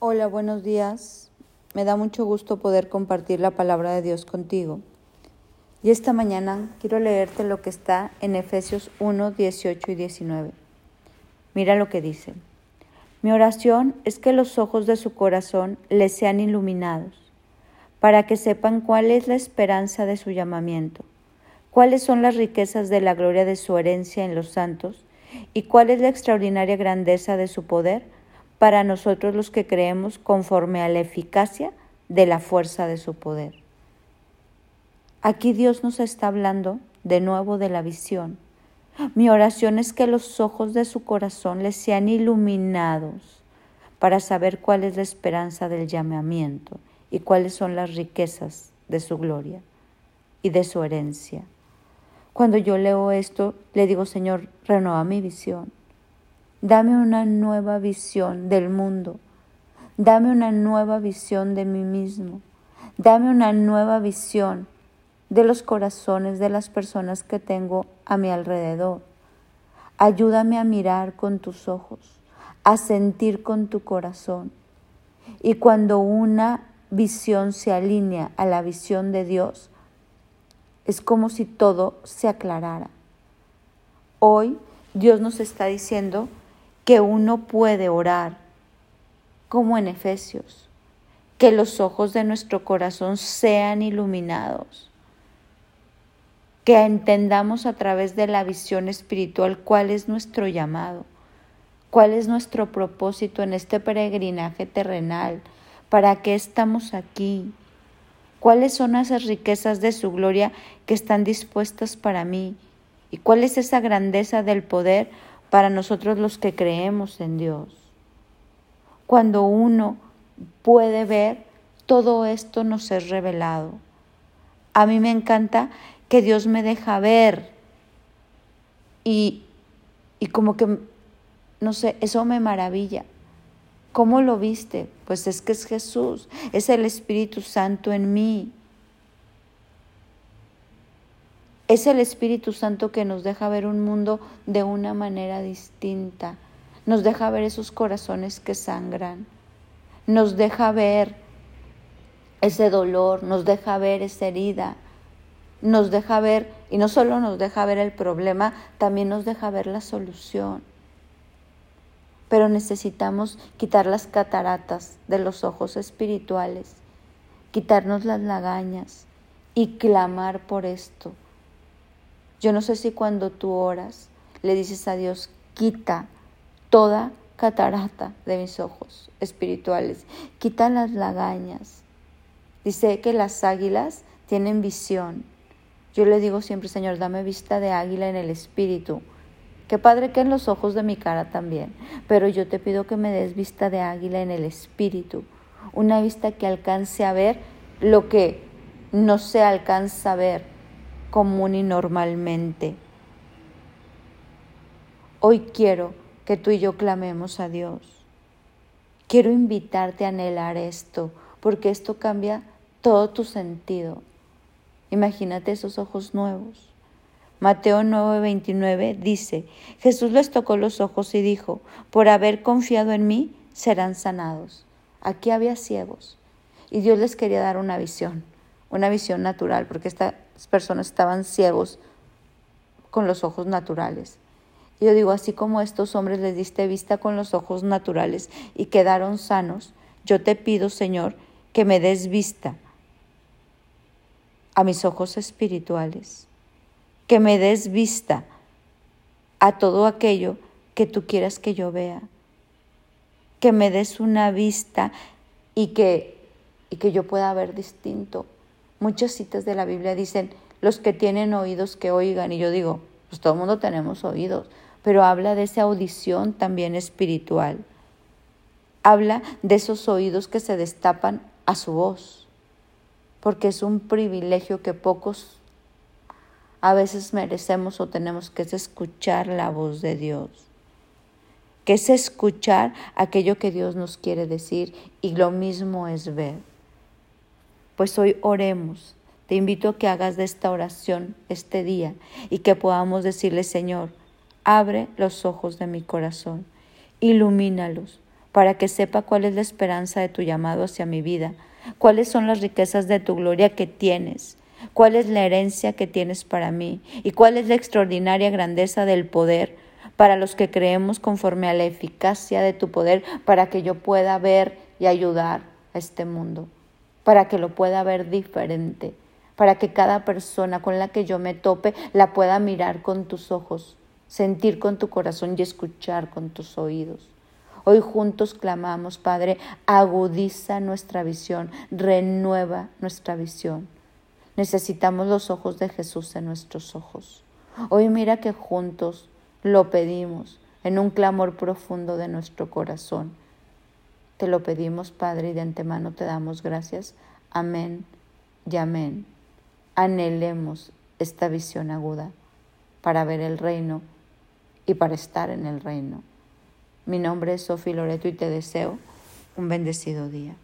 Hola, buenos días. Me da mucho gusto poder compartir la palabra de Dios contigo. Y esta mañana quiero leerte lo que está en Efesios 1, 18 y 19. Mira lo que dice. Mi oración es que los ojos de su corazón les sean iluminados, para que sepan cuál es la esperanza de su llamamiento, cuáles son las riquezas de la gloria de su herencia en los santos, y cuál es la extraordinaria grandeza de su poder para nosotros los que creemos conforme a la eficacia de la fuerza de su poder. Aquí Dios nos está hablando de nuevo de la visión. Mi oración es que los ojos de su corazón les sean iluminados para saber cuál es la esperanza del llamamiento y cuáles son las riquezas de su gloria y de su herencia. Cuando yo leo esto, le digo, Señor, renueva mi visión. Dame una nueva visión del mundo. Dame una nueva visión de mí mismo. Dame una nueva visión de los corazones de las personas que tengo a mi alrededor. Ayúdame a mirar con tus ojos, a sentir con tu corazón. Y cuando una visión se alinea a la visión de Dios, es como si todo se aclarara. Hoy Dios nos está diciendo que uno puede orar como en Efesios, que los ojos de nuestro corazón sean iluminados, que entendamos a través de la visión espiritual cuál es nuestro llamado, cuál es nuestro propósito en este peregrinaje terrenal, para qué estamos aquí, cuáles son esas riquezas de su gloria que están dispuestas para mí y cuál es esa grandeza del poder para nosotros los que creemos en Dios. Cuando uno puede ver, todo esto nos es revelado. A mí me encanta que Dios me deja ver y, y como que, no sé, eso me maravilla. ¿Cómo lo viste? Pues es que es Jesús, es el Espíritu Santo en mí. Es el Espíritu Santo que nos deja ver un mundo de una manera distinta. Nos deja ver esos corazones que sangran. Nos deja ver ese dolor, nos deja ver esa herida. Nos deja ver, y no solo nos deja ver el problema, también nos deja ver la solución pero necesitamos quitar las cataratas de los ojos espirituales, quitarnos las lagañas y clamar por esto. Yo no sé si cuando tú oras le dices a Dios, quita toda catarata de mis ojos espirituales, quita las lagañas. Dice que las águilas tienen visión. Yo le digo siempre, Señor, dame vista de águila en el espíritu Qué padre que en los ojos de mi cara también, pero yo te pido que me des vista de águila en el espíritu, una vista que alcance a ver lo que no se alcanza a ver común y normalmente. Hoy quiero que tú y yo clamemos a Dios. Quiero invitarte a anhelar esto, porque esto cambia todo tu sentido. Imagínate esos ojos nuevos Mateo 9:29 dice, Jesús les tocó los ojos y dijo, por haber confiado en mí, serán sanados. Aquí había ciegos y Dios les quería dar una visión, una visión natural, porque estas personas estaban ciegos con los ojos naturales. Yo digo, así como estos hombres les diste vista con los ojos naturales y quedaron sanos, yo te pido, Señor, que me des vista a mis ojos espirituales que me des vista a todo aquello que tú quieras que yo vea, que me des una vista y que, y que yo pueda ver distinto. Muchas citas de la Biblia dicen, los que tienen oídos que oigan, y yo digo, pues todo el mundo tenemos oídos, pero habla de esa audición también espiritual. Habla de esos oídos que se destapan a su voz, porque es un privilegio que pocos a veces merecemos o tenemos que escuchar la voz de Dios, que es escuchar aquello que Dios nos quiere decir. Y lo mismo es ver. Pues hoy oremos. Te invito a que hagas de esta oración este día y que podamos decirle, Señor, abre los ojos de mi corazón, ilumínalos para que sepa cuál es la esperanza de tu llamado hacia mi vida, cuáles son las riquezas de tu gloria que tienes, cuál es la herencia que tienes para mí y cuál es la extraordinaria grandeza del poder para los que creemos conforme a la eficacia de tu poder, para que yo pueda ver y ayudar a este mundo, para que lo pueda ver diferente, para que cada persona con la que yo me tope la pueda mirar con tus ojos, sentir con tu corazón y escuchar con tus oídos. Hoy juntos clamamos, Padre, agudiza nuestra visión, renueva nuestra visión. Necesitamos los ojos de Jesús en nuestros ojos. Hoy mira que juntos lo pedimos en un clamor profundo de nuestro corazón. Te lo pedimos, Padre, y de antemano te damos gracias. Amén y amén. Anhelemos esta visión aguda para ver el reino y para estar en el reino. Mi nombre es Sofía Loreto y te deseo un bendecido día.